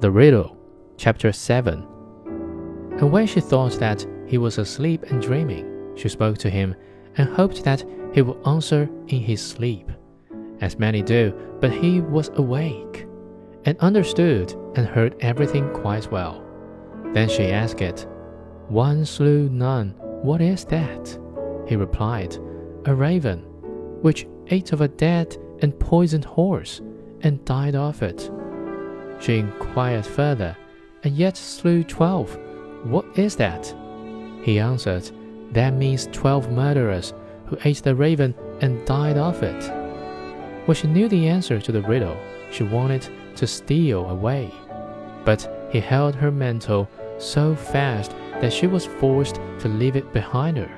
The Riddle, Chapter 7. And when she thought that he was asleep and dreaming, she spoke to him and hoped that he would answer in his sleep, as many do, but he was awake, and understood and heard everything quite well. Then she asked it, One slew none, what is that? He replied, A raven, which ate of a dead and poisoned horse, and died of it. She inquired further, and yet slew twelve. What is that? He answered, That means twelve murderers who ate the raven and died of it. When she knew the answer to the riddle, she wanted to steal away. But he held her mantle so fast that she was forced to leave it behind her.